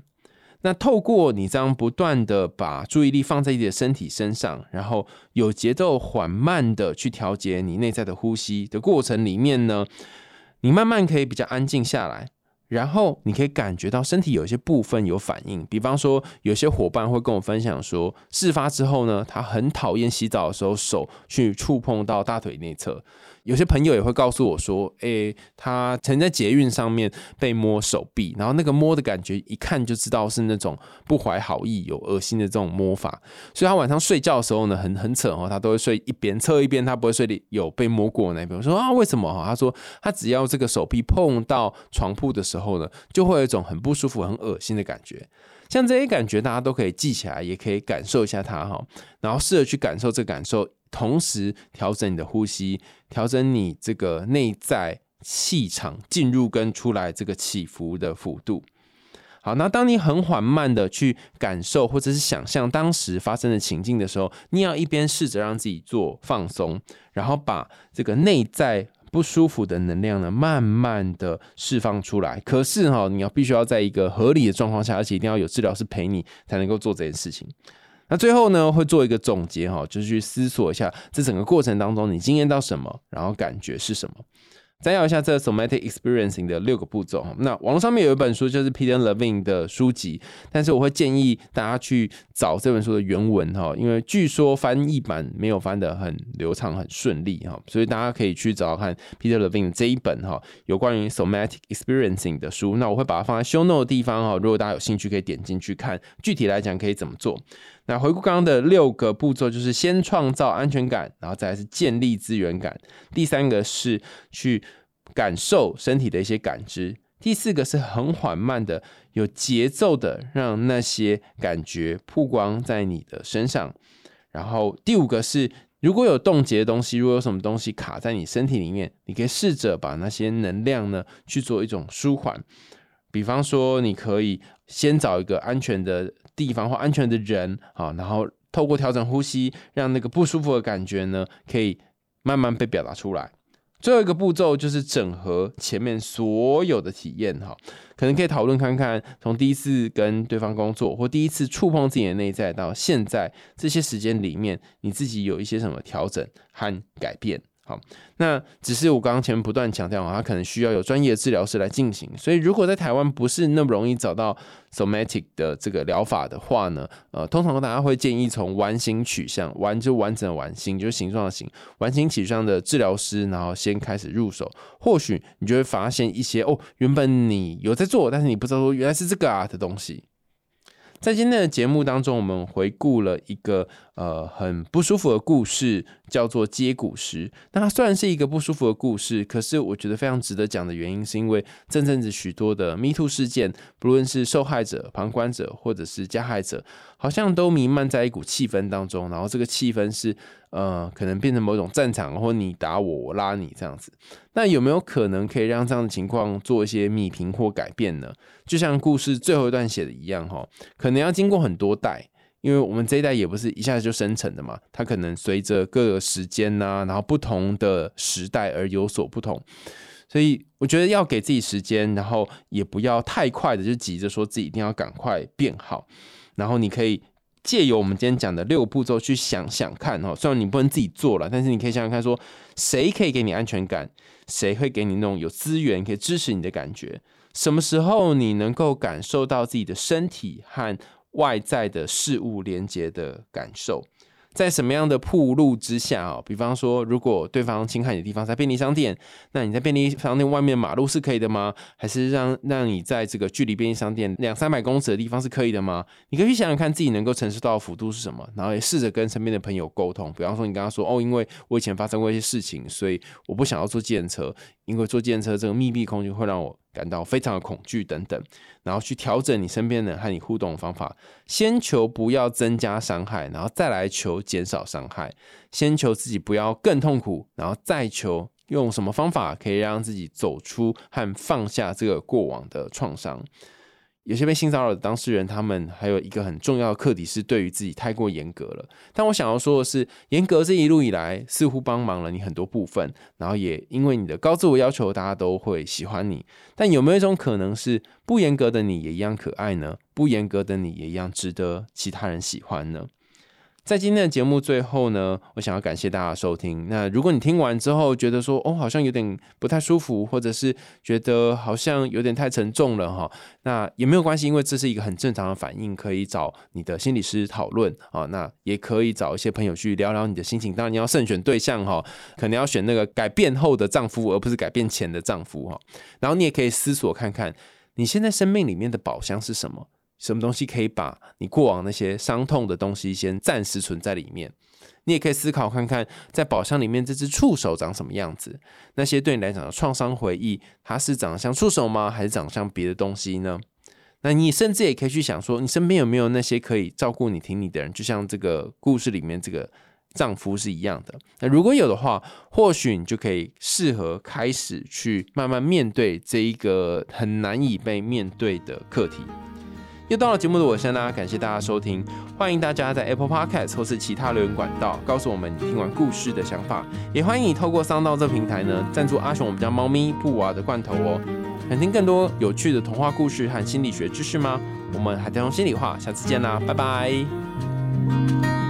那透过你这样不断的把注意力放在自己的身体身上，然后有节奏缓慢的去调节你内在的呼吸的过程里面呢，你慢慢可以比较安静下来，然后你可以感觉到身体有一些部分有反应，比方说有些伙伴会跟我分享说，事发之后呢，他很讨厌洗澡的时候手去触碰到大腿内侧。有些朋友也会告诉我说：“诶，他曾在捷运上面被摸手臂，然后那个摸的感觉，一看就知道是那种不怀好意、有恶心的这种摸法。所以他晚上睡觉的时候呢，很很扯哦，他都会睡一边侧一边，他不会睡里有被摸过那边。我说啊，为什么？哈，他说他只要这个手臂碰到床铺的时候呢，就会有一种很不舒服、很恶心的感觉。像这些感觉，大家都可以记起来，也可以感受一下它哈，然后试着去感受这感受。”同时调整你的呼吸，调整你这个内在气场进入跟出来这个起伏的幅度。好，那当你很缓慢的去感受或者是想象当时发生的情境的时候，你要一边试着让自己做放松，然后把这个内在不舒服的能量呢，慢慢的释放出来。可是哈，你要必须要在一个合理的状况下，而且一定要有治疗师陪你，才能够做这件事情。那最后呢，会做一个总结哈，就是去思索一下这整个过程当中你经验到什么，然后感觉是什么。摘要一下这 somatic experiencing 的六个步骤。那网络上面有一本书，就是 Peter Levine 的书籍，但是我会建议大家去找这本书的原文哈，因为据说翻译版没有翻得很流畅、很顺利哈，所以大家可以去找看 Peter Levine 这一本哈有关于 somatic experiencing 的书。那我会把它放在 show note 的地方哈，如果大家有兴趣，可以点进去看。具体来讲，可以怎么做？那回顾刚刚的六个步骤，就是先创造安全感，然后再是建立资源感。第三个是去感受身体的一些感知。第四个是很缓慢的、有节奏的，让那些感觉曝光在你的身上。然后第五个是，如果有冻结的东西，如果有什么东西卡在你身体里面，你可以试着把那些能量呢去做一种舒缓。比方说，你可以先找一个安全的。地方或安全的人啊，然后透过调整呼吸，让那个不舒服的感觉呢，可以慢慢被表达出来。最后一个步骤就是整合前面所有的体验哈，可能可以讨论看看，从第一次跟对方工作或第一次触碰自己的内在到现在这些时间里面，你自己有一些什么调整和改变。好，那只是我刚刚前面不断强调啊，他可能需要有专业的治疗师来进行。所以如果在台湾不是那么容易找到 somatic 的这个疗法的话呢，呃，通常大家会建议从完形取向，完就完整的完形，就是形状的形，完形取向的治疗师，然后先开始入手。或许你就会发现一些哦，原本你有在做，但是你不知道说原来是这个啊的东西。在今天的节目当中，我们回顾了一个呃很不舒服的故事，叫做接骨石。那它虽然是一个不舒服的故事，可是我觉得非常值得讲的原因，是因为这阵子许多的 Me Too 事件，不论是受害者、旁观者或者是加害者，好像都弥漫在一股气氛当中。然后这个气氛是呃，可能变成某种战场，或你打我，我拉你这样子。那有没有可能可以让这样的情况做一些弭平或改变呢？就像故事最后一段写的一样，哈，可能要经过很多代，因为我们这一代也不是一下子就生成的嘛，它可能随着各个时间呐，然后不同的时代而有所不同，所以我觉得要给自己时间，然后也不要太快的就急着说自己一定要赶快变好，然后你可以借由我们今天讲的六步骤去想想看，哈，虽然你不能自己做了，但是你可以想想看，说谁可以给你安全感，谁会给你那种有资源可以支持你的感觉。什么时候你能够感受到自己的身体和外在的事物连接的感受？在什么样的铺路之下啊？比方说，如果对方侵害你的地方在便利商店，那你在便利商店外面马路是可以的吗？还是让让你在这个距离便利商店两三百公尺的地方是可以的吗？你可以想想看自己能够承受到的幅度是什么，然后也试着跟身边的朋友沟通。比方说，你跟他说：“哦，因为我以前发生过一些事情，所以我不想要坐电车，因为坐电车这个密闭空间会让我。”感到非常的恐惧等等，然后去调整你身边人和你互动的方法，先求不要增加伤害，然后再来求减少伤害，先求自己不要更痛苦，然后再求用什么方法可以让自己走出和放下这个过往的创伤。有些被性骚扰的当事人，他们还有一个很重要的课题是对于自己太过严格了。但我想要说的是，严格这一路以来似乎帮忙了你很多部分，然后也因为你的高自我要求，大家都会喜欢你。但有没有一种可能是，不严格的你也一样可爱呢？不严格的你也一样值得其他人喜欢呢？在今天的节目最后呢，我想要感谢大家收听。那如果你听完之后觉得说，哦，好像有点不太舒服，或者是觉得好像有点太沉重了哈，那也没有关系，因为这是一个很正常的反应，可以找你的心理师讨论啊。那也可以找一些朋友去聊聊你的心情。当然你要慎选对象哈，可能要选那个改变后的丈夫，而不是改变前的丈夫哈。然后你也可以思索看看，你现在生命里面的宝箱是什么。什么东西可以把你过往那些伤痛的东西先暂时存在里面？你也可以思考看看，在宝箱里面这只触手长什么样子？那些对你来讲的创伤回忆，它是长得像触手吗？还是长得像别的东西呢？那你甚至也可以去想说，你身边有没有那些可以照顾你、挺你的人？就像这个故事里面这个丈夫是一样的。那如果有的话，或许你就可以适合开始去慢慢面对这一个很难以被面对的课题。又到了节目的尾声啦，感谢大家收听，欢迎大家在 Apple Podcast 或是其他留言管道告诉我们你听完故事的想法，也欢迎你透过商道这平台呢赞助阿雄我们家猫咪布娃的罐头哦。想听更多有趣的童话故事和心理学知识吗？我们海苔熊心里话，下次见啦，拜拜。